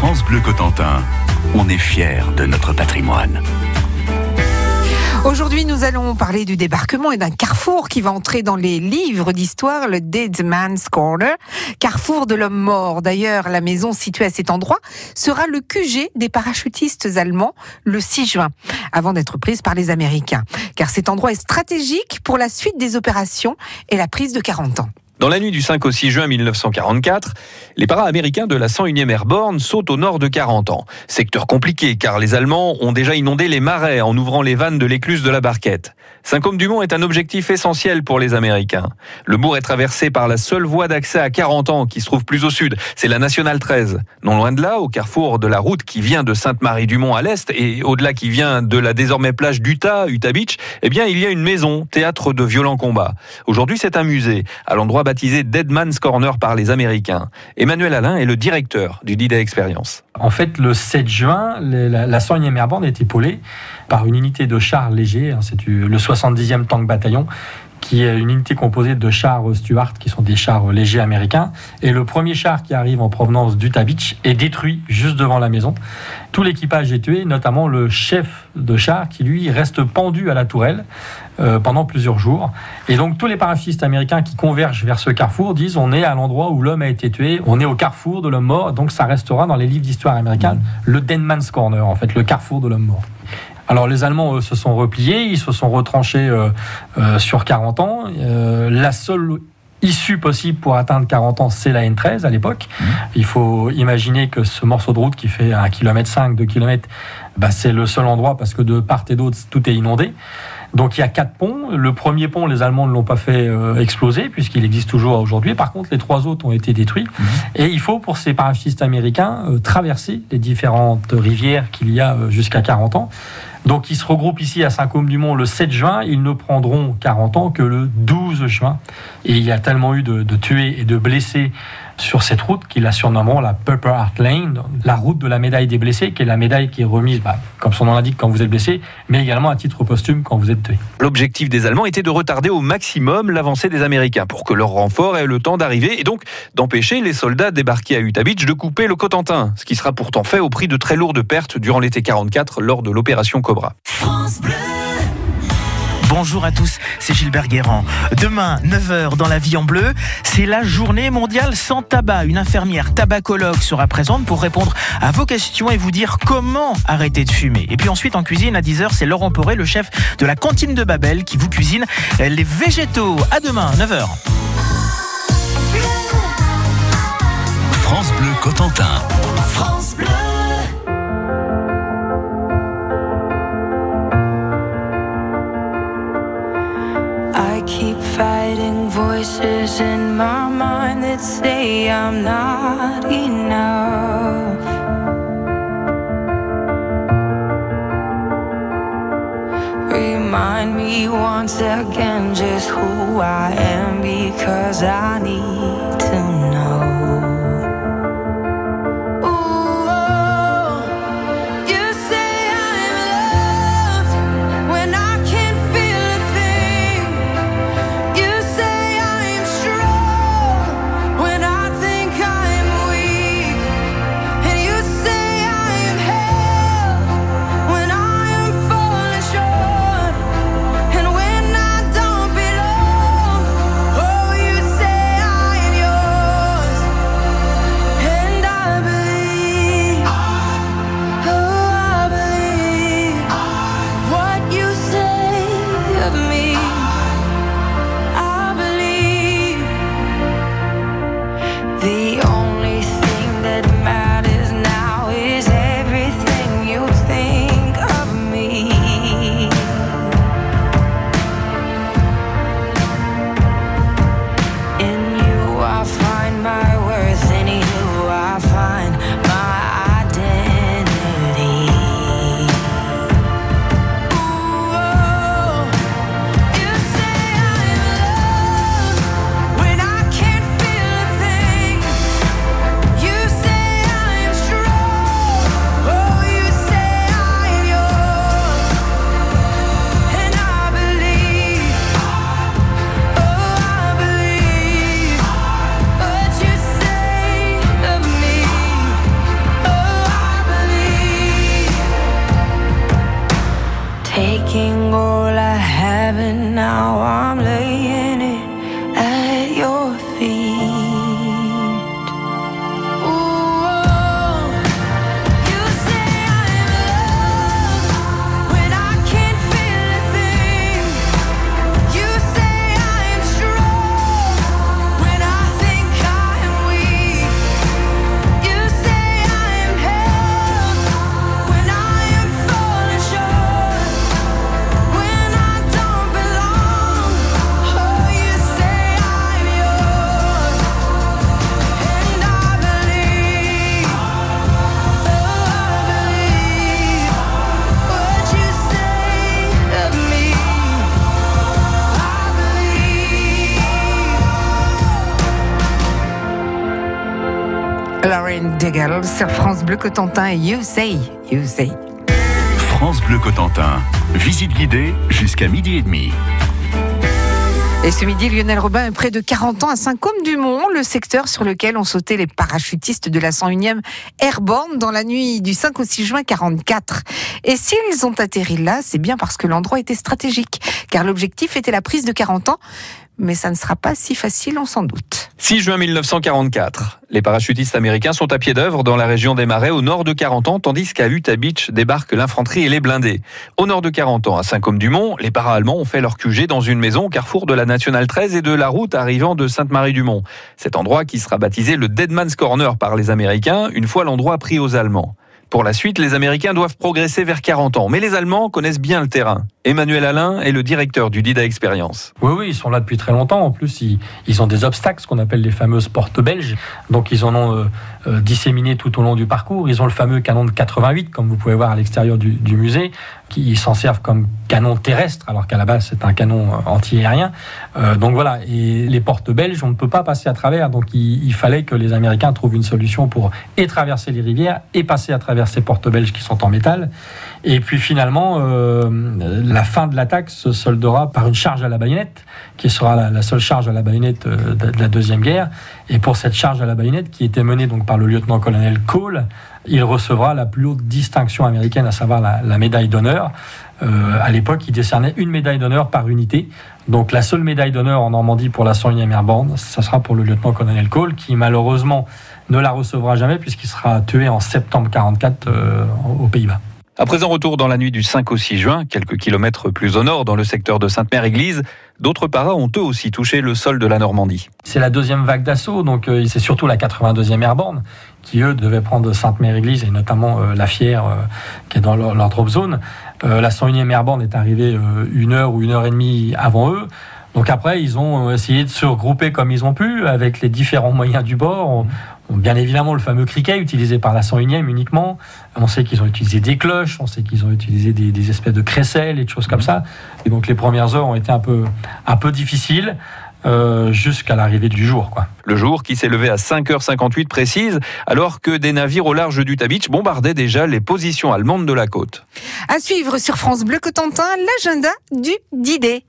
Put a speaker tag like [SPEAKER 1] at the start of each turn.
[SPEAKER 1] France Bleu Cotentin, on est fiers de notre patrimoine.
[SPEAKER 2] Aujourd'hui, nous allons parler du débarquement et d'un carrefour qui va entrer dans les livres d'histoire, le Dead Man's Corner, carrefour de l'homme mort. D'ailleurs, la maison située à cet endroit sera le QG des parachutistes allemands le 6 juin, avant d'être prise par les Américains. Car cet endroit est stratégique pour la suite des opérations et la prise de 40 ans.
[SPEAKER 3] Dans la nuit du 5 au 6 juin 1944, les para-américains de la 101e Airborne sautent au nord de 40 ans. Secteur compliqué car les Allemands ont déjà inondé les marais en ouvrant les vannes de l'écluse de la Barquette. Saint-Côme-du-Mont est un objectif essentiel pour les Américains. Le bourg est traversé par la seule voie d'accès à 40 ans qui se trouve plus au sud. C'est la nationale 13. Non loin de là, au carrefour de la route qui vient de Sainte-Marie-du-Mont à l'est et au-delà qui vient de la désormais plage d'Utah, Utah Beach, eh bien, il y a une maison, théâtre de violents combats. Aujourd'hui, c'est un musée, à l'endroit baptisé Dead Man's Corner par les Américains. Emmanuel Alain est le directeur du D-Day Experience.
[SPEAKER 4] En fait, le 7 juin, la 101e Airborne est épaulée par une unité de chars légers, hein, c'est le 70e Tank Bataillon, qui est une unité composée de chars Stuart, qui sont des chars légers américains. Et le premier char qui arrive en provenance d'Utah Beach est détruit juste devant la maison. Tout l'équipage est tué, notamment le chef de char qui, lui, reste pendu à la tourelle euh, pendant plusieurs jours. Et donc, tous les parachutistes américains qui convergent vers ce carrefour disent on est à l'endroit où l'homme a été tué, on est au carrefour de l'homme mort, donc ça restera dans les livres d'histoire américaine le Dead Man's Corner, en fait, le carrefour de l'homme mort. Alors les Allemands se sont repliés, ils se sont retranchés euh, euh, sur 40 ans. Euh, la seule issue possible pour atteindre 40 ans, c'est la N13 à l'époque. Mmh. Il faut imaginer que ce morceau de route qui fait 1 km 5, 2 km, c'est le seul endroit parce que de part et d'autre, tout est inondé. Donc il y a quatre ponts. Le premier pont, les Allemands ne l'ont pas fait exploser puisqu'il existe toujours aujourd'hui. Par contre, les trois autres ont été détruits. Mmh. Et il faut, pour ces parachutistes américains, traverser les différentes rivières qu'il y a jusqu'à 40 ans. Donc ils se regroupent ici à Saint-Côme-du-Mont le 7 juin. Ils ne prendront 40 ans que le 12 juin. Et il y a tellement eu de, tués et de blessés sur cette route qui la surnommeront la Purple Heart Lane, la route de la médaille des blessés, qui est la médaille qui est remise, bah, comme son nom l'indique, quand vous êtes blessé, mais également à titre posthume quand vous êtes tué.
[SPEAKER 3] L'objectif des Allemands était de retarder au maximum l'avancée des Américains pour que leur renfort ait le temps d'arriver et donc d'empêcher les soldats débarqués à Utah Beach de couper le Cotentin, ce qui sera pourtant fait au prix de très lourdes pertes durant l'été 44 lors de l'opération Cobra. France Bleu.
[SPEAKER 5] Bonjour à tous, c'est Gilbert Guérand. Demain, 9h dans la vie en bleu, c'est la journée mondiale sans tabac. Une infirmière tabacologue sera présente pour répondre à vos questions et vous dire comment arrêter de fumer. Et puis ensuite, en cuisine, à 10h, c'est Laurent Poré, le chef de la cantine de Babel, qui vous cuisine les végétaux. À demain, 9h.
[SPEAKER 1] France Bleu Cotentin. France Bleu.
[SPEAKER 6] Say I'm not enough. Now I'm laying
[SPEAKER 2] Lauren Daigle sur France Bleu Cotentin et You Say, You Say.
[SPEAKER 1] France Bleu Cotentin. Visite guidée jusqu'à midi et demi.
[SPEAKER 2] Et ce midi, Lionel Robin est près de 40 ans à Saint-Côme-du-Mont, le secteur sur lequel ont sauté les parachutistes de la 101e Airborne dans la nuit du 5 au 6 juin 44. Et s'ils ont atterri là, c'est bien parce que l'endroit était stratégique, car l'objectif était la prise de 40 ans. Mais ça ne sera pas si facile, on s'en doute.
[SPEAKER 3] 6 juin 1944. Les parachutistes américains sont à pied d'œuvre dans la région des Marais au nord de 40 ans, tandis qu'à Utah Beach débarquent l'infanterie et les blindés. Au nord de 40 ans, à Saint-Côme-du-Mont, les para-allemands ont fait leur QG dans une maison au carrefour de la Nationale 13 et de la route arrivant de Sainte-Marie-du-Mont. Cet endroit qui sera baptisé le Deadman's Corner par les Américains, une fois l'endroit pris aux Allemands. Pour la suite, les Américains doivent progresser vers 40 ans, mais les Allemands connaissent bien le terrain. Emmanuel Alain est le directeur du DIDA Expérience.
[SPEAKER 4] Oui, oui, ils sont là depuis très longtemps. En plus, ils, ont des obstacles, ce qu'on appelle les fameuses portes belges. Donc, ils en ont euh, euh, disséminé tout au long du parcours. Ils ont le fameux canon de 88, comme vous pouvez voir à l'extérieur du, musée, qui s'en servent comme canon terrestre, alors qu'à la base, c'est un canon euh, anti-aérien. Euh, donc voilà, et les portes belges, on ne peut pas passer à travers. Donc, il, fallait que les Américains trouvent une solution pour et traverser les rivières et passer à travers ces portes belges qui sont en métal. Et puis finalement, euh, la fin de l'attaque se soldera par une charge à la baïonnette, qui sera la, seule charge à la baïonnette de, de la Deuxième Guerre. Et pour cette charge à la baïonnette, qui était menée donc par le lieutenant-colonel Cole, il recevra la plus haute distinction américaine, à savoir la, médaille d'honneur. Euh, à l'époque, il décernait une médaille d'honneur par unité. Donc la seule médaille d'honneur en Normandie pour la 101e Airborne, ça sera pour le lieutenant-colonel Cole, qui malheureusement ne la recevra jamais puisqu'il sera tué en septembre 44 euh, aux Pays-Bas.
[SPEAKER 3] À présent, retour dans la nuit du 5 au 6 juin, quelques kilomètres plus au nord, dans le secteur de Sainte-Mère-Église. D'autres paras ont eux aussi touché le sol de la Normandie.
[SPEAKER 4] C'est la deuxième vague d'assaut, donc euh, c'est surtout la 82e Airborne qui, eux, devaient prendre Sainte-Mère-Église et notamment euh, la Fière, euh, qui est dans leur, drop zone. La 101e Airborne est arrivée une heure ou une heure et demie avant eux. Donc après, ils ont essayé de se regrouper comme ils ont pu, avec les différents moyens du bord. Bien évidemment, le fameux criquet utilisé par la 101e uniquement. On sait qu'ils ont utilisé des cloches, on sait qu'ils ont utilisé des, des espèces de crécelles et de choses comme ça. Et donc les premières heures ont été un peu, un peu difficiles euh, jusqu'à l'arrivée du jour. Quoi.
[SPEAKER 3] Le jour qui s'est levé à 5h58 précise, alors que des navires au large d'Utah Beach bombardaient déjà les positions allemandes de la côte.
[SPEAKER 2] À suivre sur France Bleu Cotentin, l'agenda du D-Day.